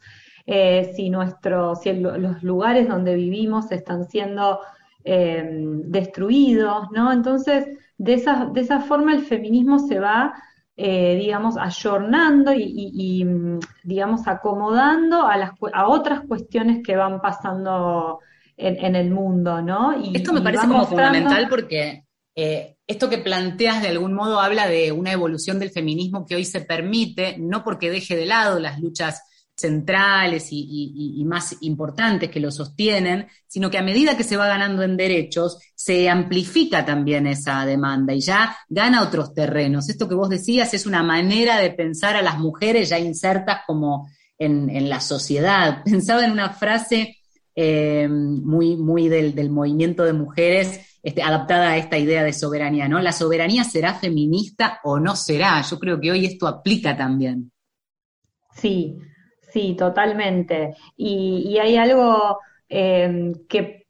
eh, si, nuestro, si los lugares donde vivimos están siendo eh, destruidos, ¿no? Entonces, de esa, de esa forma el feminismo se va, eh, digamos, ayornando y, y- mm, digamos, acomodando a, las, a otras cuestiones que van pasando en, en el mundo, ¿no? Y, Esto me parece como mostrando- fundamental porque eh, esto que planteas de algún modo habla de una evolución del feminismo que hoy se permite, no porque deje de lado las luchas centrales y, y- y más importantes que lo sostienen, sino que a medida que se va ganando en derechos, se amplifica también esa demanda y ya gana otros terrenos. Esto que vos decías es una manera de pensar a las mujeres ya insertas como en, en la sociedad. Pensaba en una frase eh, muy, muy del, del movimiento de mujeres, este, adaptada a esta idea de soberanía, ¿no? La soberanía será feminista o no será. Yo creo que hoy esto aplica también. Sí, sí, totalmente. Y, y hay algo eh, que,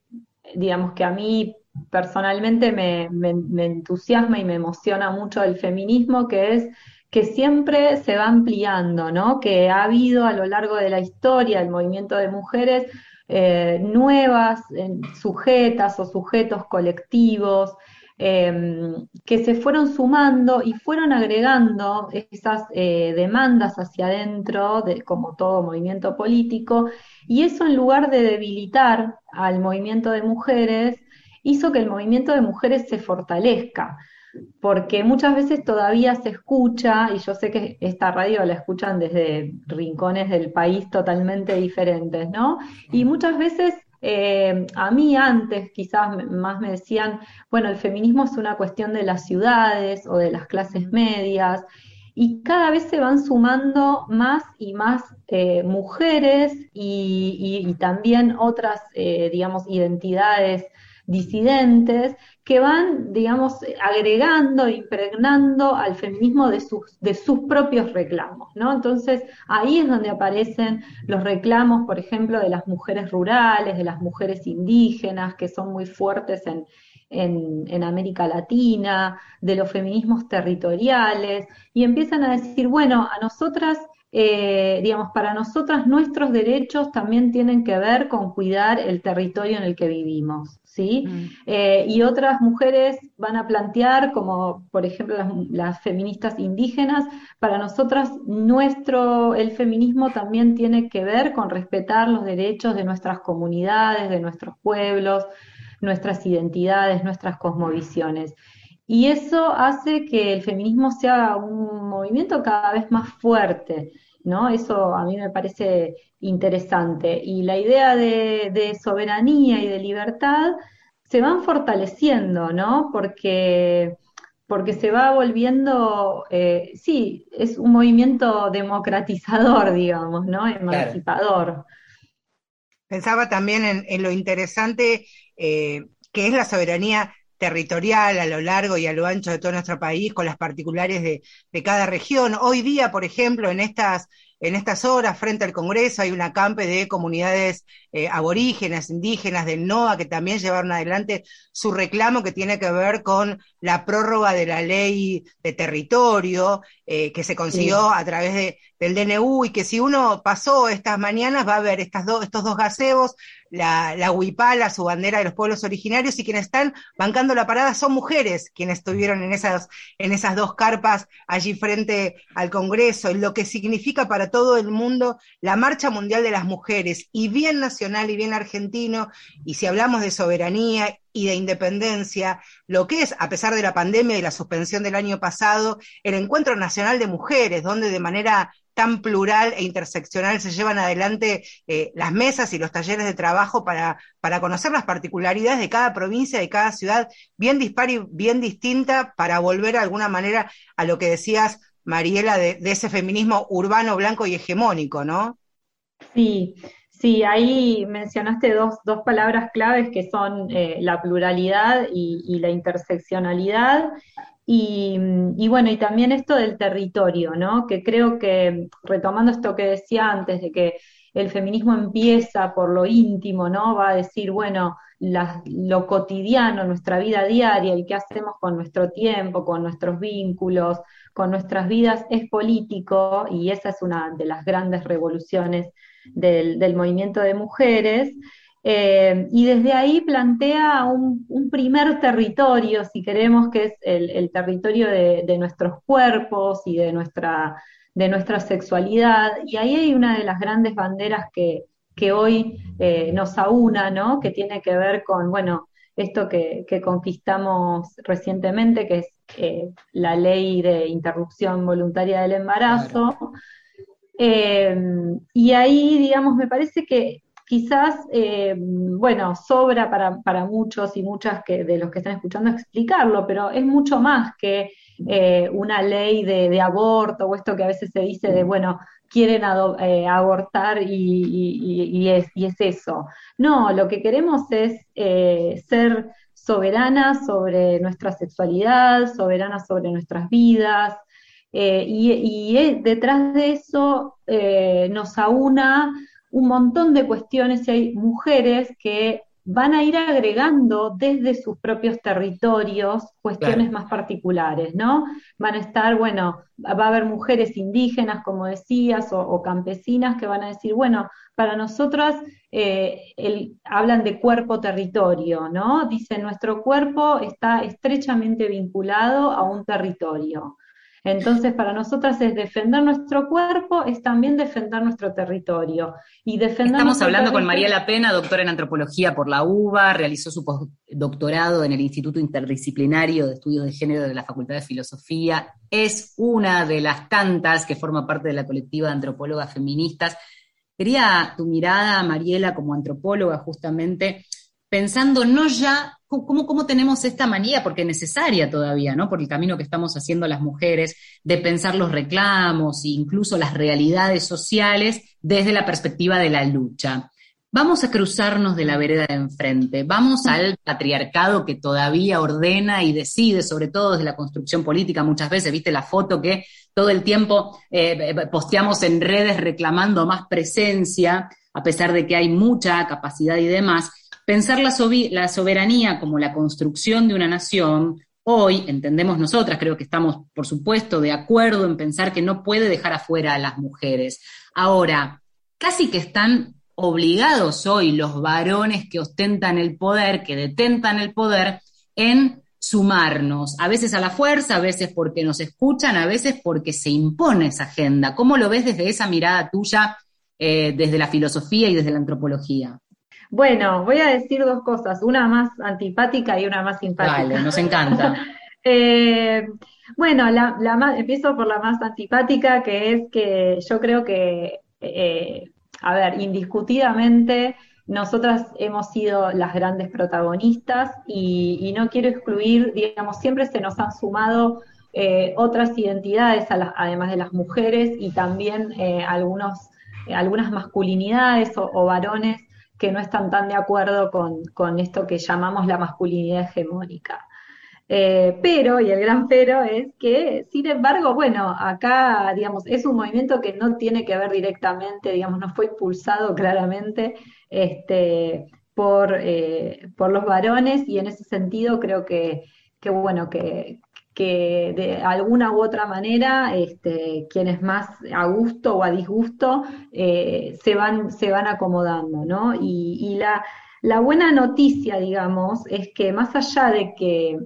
digamos, que a mí personalmente me, me- me entusiasma y me emociona mucho del feminismo, que es que siempre se va ampliando, ¿no? Que ha habido a lo largo de la historia el movimiento de mujeres eh, nuevas eh, sujetas o sujetos colectivos eh, que se fueron sumando y fueron agregando esas eh, demandas hacia adentro, de, como todo movimiento político, y eso en lugar de debilitar al movimiento de mujeres, hizo que el movimiento de mujeres se fortalezca, porque muchas veces todavía se escucha, y yo sé que esta radio la escuchan desde rincones del país totalmente diferentes, ¿no? Y muchas veces eh, a mí antes quizás más me decían, bueno, el feminismo es una cuestión de las ciudades o de las clases medias, y cada vez se van sumando más y más eh, mujeres y, y- y también otras, eh, digamos, identidades disidentes que van, digamos, agregando, impregnando al feminismo de sus, de sus propios reclamos, ¿no? Entonces, ahí es donde aparecen los reclamos, por ejemplo, de las mujeres rurales, de las mujeres indígenas, que son muy fuertes en, en, en América Latina, de los feminismos territoriales, y empiezan a decir, bueno, a nosotras, eh, digamos, para nosotras nuestros derechos también tienen que ver con cuidar el territorio en el que vivimos, ¿sí? Eh, y otras mujeres van a plantear, como por ejemplo las, las feministas indígenas, para nosotras nuestro, el feminismo también tiene que ver con respetar los derechos de nuestras comunidades, de nuestros pueblos, nuestras identidades, nuestras cosmovisiones. Y eso hace que el feminismo sea un movimiento cada vez más fuerte, ¿no? Eso a mí me parece interesante. Y la idea de, de soberanía y de libertad se van fortaleciendo, ¿no? Porque, porque se va volviendo, eh, sí, es un movimiento democratizador, digamos, ¿no? Emancipador. Pensaba también en, en lo interesante eh, que es la soberanía territorial a lo largo y a lo ancho de todo nuestro país, con las particulares de, de cada región. Hoy día, por ejemplo, en estas, en estas horas, frente al Congreso, hay una campe de comunidades eh, aborígenes, indígenas del NOA, que también llevaron adelante su reclamo que tiene que ver con la prórroga de la ley de territorio, eh, que se consiguió a través de, del DNU, y que si uno pasó estas mañanas va a ver estas do- estos dos gazebos, la, la huipala, su bandera de los pueblos originarios, y quienes están bancando la parada son mujeres, quienes estuvieron en esas, en esas dos carpas allí frente al Congreso, y lo que significa para todo el mundo la Marcha Mundial de las Mujeres, y bien nacional y bien argentino, y si hablamos de soberanía y de independencia, lo que es, a pesar de la pandemia y la suspensión del año pasado, el Encuentro Nacional de Mujeres, donde de manera tan plural e interseccional se llevan adelante eh, las mesas y los talleres de trabajo para, para conocer las particularidades de cada provincia, de cada ciudad, bien dispar y bien distinta, para volver de alguna manera a lo que decías, Mariela, de, de ese feminismo urbano, blanco y hegemónico, ¿no? Sí, sí, ahí mencionaste dos, dos palabras claves que son eh, la pluralidad y, la interseccionalidad. Y, bueno, y también esto del territorio, ¿no? Que creo que, retomando esto que decía antes, de que el feminismo empieza por lo íntimo, ¿no? Va a decir, bueno, lo cotidiano, nuestra vida diaria y qué hacemos con nuestro tiempo, con nuestros vínculos, con nuestras vidas, es político, y esa es una de las grandes revoluciones del, movimiento de mujeres. Eh, y desde ahí plantea un, primer territorio, si queremos, que es el, territorio de, nuestros cuerpos y de nuestra, de nuestra sexualidad. Y ahí hay una de las grandes banderas que, que hoy eh, nos aúna, ¿no? que tiene que ver con, bueno, esto que, que conquistamos recientemente, que es eh, la ley de interrupción voluntaria del embarazo. Eh, y ahí, digamos, me parece que quizás, eh, bueno, sobra para, para, muchos y muchas que, de los que están escuchando explicarlo, pero es mucho más que eh, una ley de, aborto o esto que a veces se dice de, bueno, quieren eh, abortar y, y, y, es, y, es, eso. No, lo que queremos es eh, ser soberanas sobre nuestra sexualidad, soberanas sobre nuestras vidas, eh, y, detrás de eso nos aúna un montón de cuestiones y hay mujeres que van a ir agregando desde sus propios territorios cuestiones claro. más particulares, ¿no? Van a estar, bueno, va a haber mujeres indígenas, como decías, o, o campesinas que van a decir, bueno, para nosotras eh, el, hablan de cuerpo-territorio, ¿no? Dicen, nuestro cuerpo está estrechamente vinculado a un territorio. Entonces, para nosotras es defender nuestro cuerpo, es también defender nuestro territorio. Y defender Estamos hablando con María La Pena, doctora en antropología por la UBA, realizó su postdoctorado en el Instituto Interdisciplinario de Estudios de Género de la Facultad de Filosofía. Es una de las tantas que forma parte de la colectiva de antropólogas feministas. Quería tu mirada, Mariela, como antropóloga, justamente, pensando no ya ¿Cómo, ¿Cómo, tenemos esta manía, porque es necesaria todavía, ¿no? Por el camino que estamos haciendo las mujeres, de pensar los reclamos e incluso las realidades sociales desde la perspectiva de la lucha. Vamos a cruzarnos de la vereda de enfrente, vamos al patriarcado que todavía ordena y decide, sobre todo desde la construcción política. Muchas veces, viste la foto que todo el tiempo eh, posteamos en redes reclamando más presencia, a pesar de que hay mucha capacidad y demás Pensar la, soberanía como la construcción de una nación, hoy entendemos nosotras, creo que estamos, por supuesto, de acuerdo en pensar que no puede dejar afuera a las mujeres. Ahora, casi que están obligados hoy los varones que ostentan el poder, que detentan el poder, en sumarnos, a veces a la fuerza, a veces porque nos escuchan, a veces porque se impone esa agenda. ¿Cómo lo ves desde esa mirada tuya, eh, desde la filosofía y desde la antropología? Bueno, voy a decir dos cosas, una más antipática y una más simpática. Vale, nos encanta. eh, bueno, la, la más, empiezo por la más antipática, que es que yo creo que, eh, a ver, indiscutidamente nosotras hemos sido las grandes protagonistas y, y, no quiero excluir, digamos, siempre se nos han sumado eh, otras identidades, la, además de las mujeres, y también eh, algunos, algunas masculinidades o, o varones que no están tan de acuerdo con, con esto que llamamos la masculinidad hegemónica. Eh, pero, y el gran pero es que, sin embargo, bueno, acá, digamos, es un movimiento que no tiene que ver directamente, digamos, no fue impulsado claramente este, por, eh, por los varones y en ese sentido creo que, que bueno, que, que de alguna u otra manera este, quienes más a gusto o a disgusto eh, se, van, se van acomodando, ¿no? Y, la, la, buena noticia, digamos, es que más allá de que,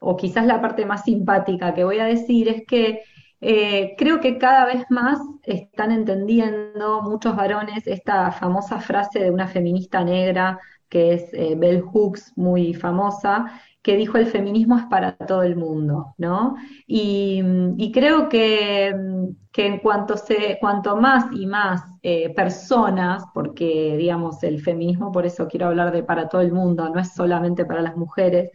o quizás la parte más simpática que voy a decir, es que eh, creo que cada vez más están entendiendo muchos varones esta famosa frase de una feminista negra que es eh, Bell Hooks, muy famosa, que dijo el feminismo es para todo el mundo, ¿no? Y, creo que, que en cuanto, se, cuanto más y más eh, personas, porque digamos el feminismo, por eso quiero hablar de para todo el mundo, no es solamente para las mujeres,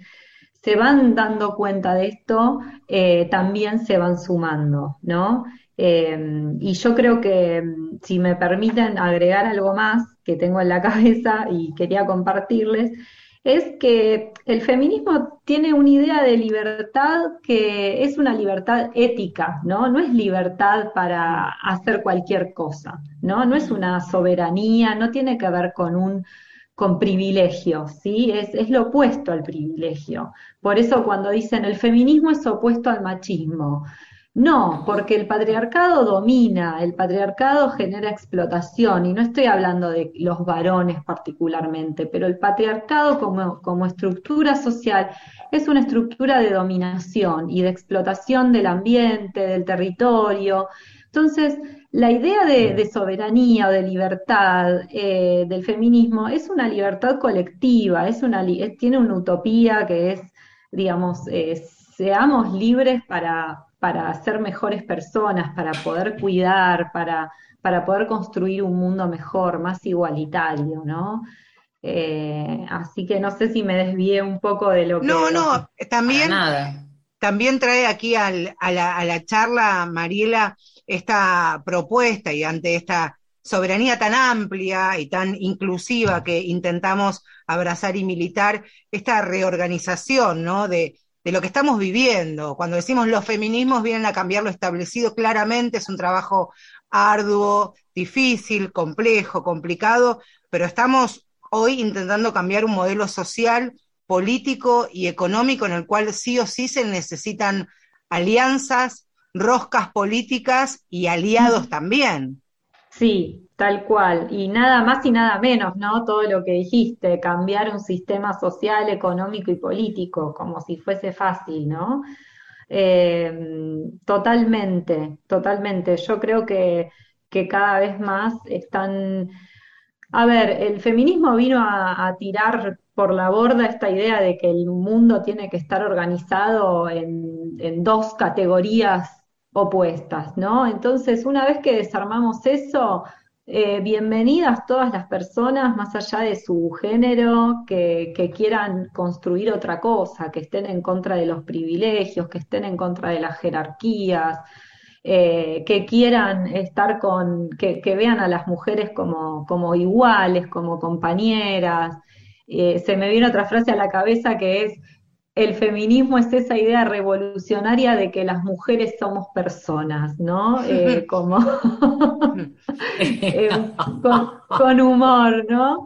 se van dando cuenta de esto, eh, también se van sumando, ¿no? Eh, y yo creo que si me permiten agregar algo más que tengo en la cabeza y quería compartirles, es que el feminismo tiene una idea de libertad que es una libertad ética, ¿no? No es libertad para hacer cualquier cosa, ¿no? No es una soberanía, no tiene que ver con un con privilegio, ¿sí? Es, es lo opuesto al privilegio. Por eso cuando dicen el feminismo es opuesto al machismo, no, porque el patriarcado domina, el patriarcado genera explotación, y no estoy hablando de los varones particularmente, pero el patriarcado como, como estructura social es una estructura de dominación y de explotación del ambiente, del territorio. Entonces, la idea de, de soberanía o de libertad eh, del feminismo es una libertad colectiva, es una, es- tiene una utopía que es, digamos, eh, seamos libres para, para ser mejores personas, para poder cuidar, para, para poder construir un mundo mejor, más igualitario, ¿no? Eh, así que no sé si me desvié un poco de lo que... No, no, también, nada. también trae aquí al- a la, a la charla, Mariela, esta propuesta y ante esta soberanía tan amplia y tan inclusiva que intentamos abrazar y militar, esta reorganización, ¿no? de, de lo que estamos viviendo. Cuando decimos los feminismos vienen a cambiar lo establecido, claramente es un trabajo arduo, difícil, complejo, complicado, pero estamos hoy intentando cambiar un modelo social, político y económico en el cual sí o sí se necesitan alianzas, roscas políticas y aliados también. Sí, tal cual. Y nada más y nada menos, ¿no? Todo lo que dijiste, cambiar un sistema social, económico y político, como si fuese fácil, ¿no? Eh, totalmente, totalmente. Yo creo que, que cada vez más están... A ver, el feminismo vino a, a tirar por la borda esta idea de que el mundo tiene que estar organizado en, en dos categorías opuestas, ¿no? Entonces, una vez que desarmamos eso, eh, bienvenidas todas las personas, más allá de su género, que, que quieran construir otra cosa, que estén en contra de los privilegios, que estén en contra de las jerarquías, eh, que quieran estar con, que, vean a las mujeres como, como iguales, como compañeras. Eh, se me viene otra frase a la cabeza que es, el feminismo es esa idea revolucionaria de que las mujeres somos personas, ¿no? Eh, como eh, con, con humor, ¿no?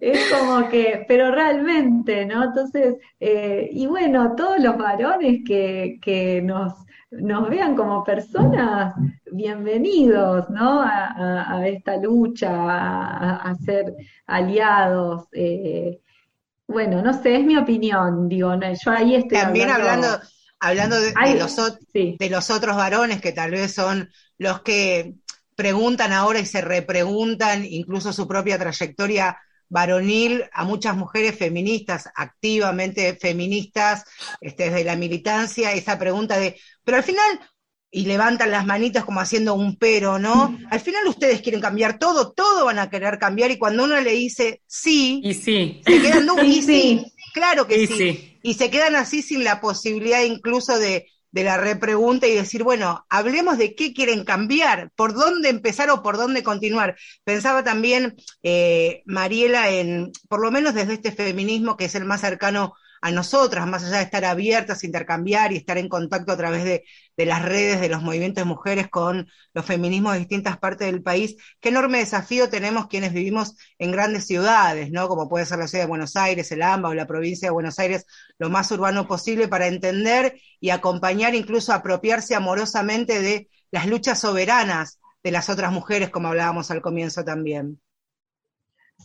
Es como que, pero realmente, ¿no? Entonces, eh, y bueno, todos los varones que, que nos, nos vean como personas, bienvenidos, ¿no? A, a- a esta lucha, a, a ser aliados. eh, bueno, no sé, es mi opinión, digo, no, yo ahí estoy También hablando. hablando, hablando de, de Ay, los, ot- sí. de los otros varones que tal vez son los que preguntan ahora y se repreguntan incluso su propia trayectoria varonil a muchas mujeres feministas, activamente feministas, este, desde la militancia, esa pregunta de, pero al final, y levantan las manitas como haciendo un pero, ¿no? Al final ustedes quieren cambiar todo, todo van a querer cambiar, y cuando uno le dice sí, Y sí. se quedan Y sí. claro que Y sí. sí. Y se quedan así sin la posibilidad incluso de, de la repregunta y decir, bueno, hablemos de qué quieren cambiar, por dónde empezar o por dónde continuar. Pensaba también, eh, Mariela, en, por lo menos desde este feminismo que es el más cercano a nosotras, más allá de estar abiertas, intercambiar y estar en contacto a través de, de las redes, de los movimientos de mujeres con los feminismos de distintas partes del país, qué enorme desafío tenemos quienes vivimos en grandes ciudades, ¿no? Como puede ser la ciudad de Buenos Aires, el AMBA o la provincia de Buenos Aires, lo más urbano posible para entender y acompañar, incluso apropiarse amorosamente de las luchas soberanas de las otras mujeres, como hablábamos al comienzo también.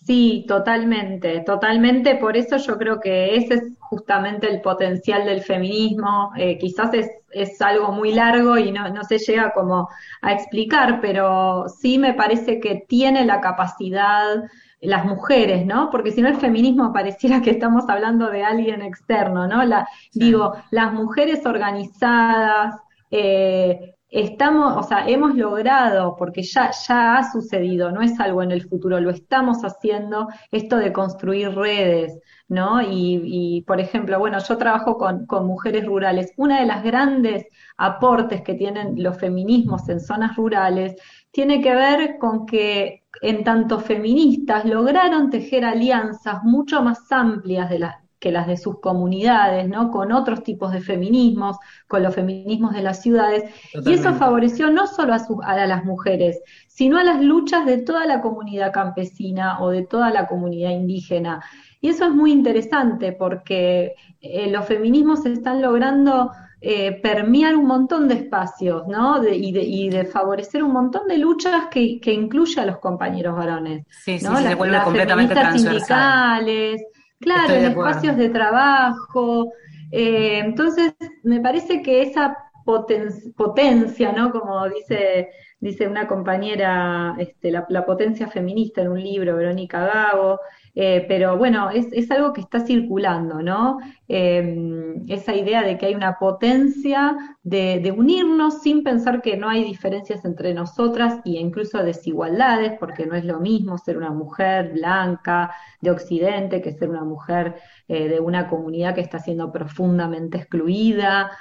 Sí, totalmente, totalmente. Por eso yo creo que ese es justamente el potencial del feminismo. Eh, quizás es, es algo muy largo y no, no se llega como a explicar, pero sí me parece que tiene la capacidad las mujeres, ¿no? Porque si no el feminismo pareciera que estamos hablando de alguien externo, ¿no? La, Digo, las mujeres organizadas, eh, estamos, o sea, hemos logrado, porque ya, ya ha sucedido, no es algo en el futuro, lo estamos haciendo, esto de construir redes, ¿no? Y, por ejemplo, bueno, yo trabajo con, con mujeres rurales. Una de las grandes aportes que tienen los feminismos en zonas rurales tiene que ver con que en tanto feministas lograron tejer alianzas mucho más amplias de las que las de sus comunidades, ¿no? Con otros tipos de feminismos, con los feminismos de las ciudades, Totalmente. y eso favoreció no solo a, sus- a las mujeres, sino a las luchas de toda la comunidad campesina o de toda la comunidad indígena. Y eso es muy interesante porque eh, los feminismos están logrando eh, permear un montón de espacios, ¿no? De- y, de, y de favorecer un montón de luchas que, que incluye a los compañeros varones. Sí, sí, ¿no? sí, se Las- vuelve las completamente feministas transversal. sindicales, claro, en espacios de trabajo. Eh, entonces, me parece que esa poten- potencia, ¿no? Como dice, dice una compañera, este, la, la potencia feminista en un libro, Verónica Gago, eh, pero bueno, es, es algo que está circulando, ¿no? Eh, esa idea de que hay una potencia de, unirnos sin pensar que no hay diferencias entre nosotras e incluso desigualdades, porque no es lo mismo ser una mujer blanca de Occidente que ser una mujer eh, de una comunidad que está siendo profundamente excluida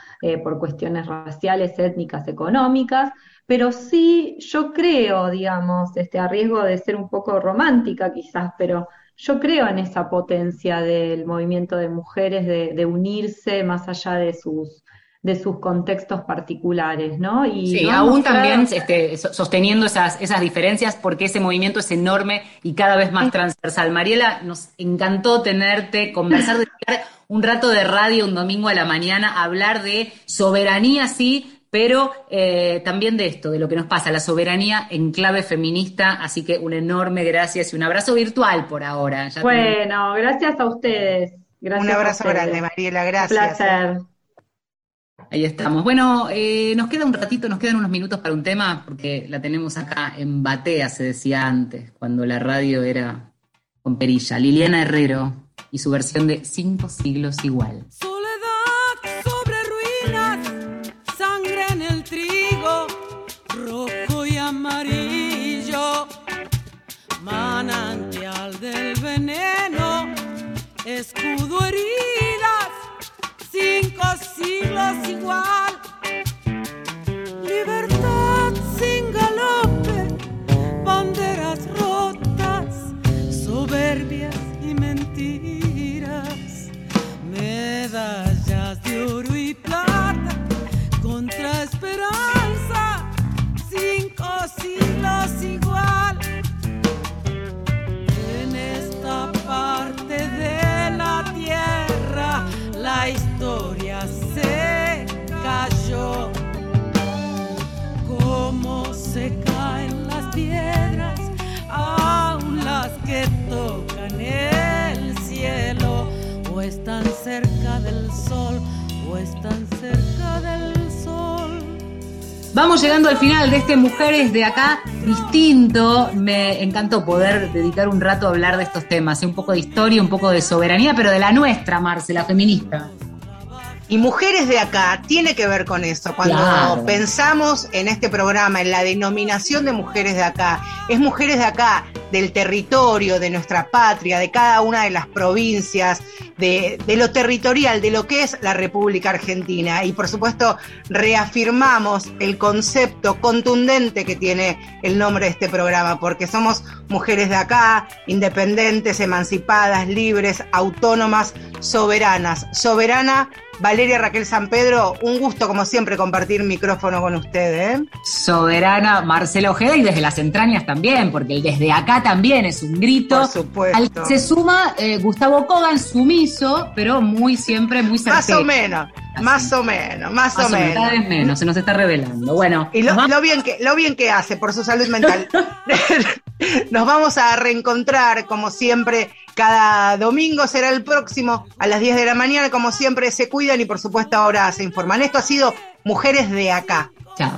por cuestiones raciales, étnicas, económicas, pero sí yo creo, digamos, este, a riesgo de ser un poco romántica quizás, pero yo creo en esa potencia del movimiento de mujeres de, de unirse más allá de sus, de sus contextos particulares, ¿no? Y Sí, aún también este, so- sosteniendo esas, esas diferencias porque ese movimiento es enorme y cada vez más transversal. Mariela, nos encantó tenerte, conversar, un rato de radio un domingo a la mañana, hablar de soberanía, sí, pero eh, también de esto, de lo que nos pasa, la soberanía en clave feminista. Así que un enorme gracias y un abrazo virtual por ahora. Ya Bueno, gracias a ustedes. Gracias Un a abrazo ustedes. grande, Mariela, Un gracias. placer. Ahí estamos. Bueno, eh, nos queda un ratito, nos quedan unos minutos para un tema, porque la tenemos acá en Batea, se decía antes, cuando la radio era con perilla. Liliana Herrero y su versión de Cinco siglos igual. Manantial del veneno, escudo heridas, cinco siglos igual, Vamos llegando al final de este Mujeres de acá distinto. Me encantó poder dedicar un rato a hablar de estos temas, ¿eh? un poco de historia, un poco de soberanía, pero de la nuestra, Marce, la feminista. Y Mujeres de Acá tiene que ver con eso. Cuando Claro. pensamos en este programa, en la denominación de Mujeres de Acá, es Mujeres de Acá, del territorio, de nuestra patria, de cada una de las provincias, de, de lo territorial, de lo que es la República Argentina. Y por supuesto, reafirmamos el concepto contundente que tiene el nombre de este programa, porque somos mujeres de acá, independientes, emancipadas, libres, autónomas, soberanas. Soberana Valeria Raquel San Pedro, un gusto como siempre compartir micrófono con usted. ¿eh? Soberana Marcela Ojeda y desde las entrañas también, porque el desde acá también es un grito. Por supuesto. Al que se suma eh, Gustavo Kogan, sumiso, pero muy siempre muy Más certero. o menos. Más o menos, más, Más o menos. cada vez menos, se nos está revelando. Bueno, Y lo bien que, lo bien que hace por su salud mental. Nos vamos a reencontrar, como siempre, cada domingo será el próximo a las 10 de la mañana. Como siempre, se cuidan y por supuesto ahora se informan. Esto ha sido Mujeres de Acá. chao.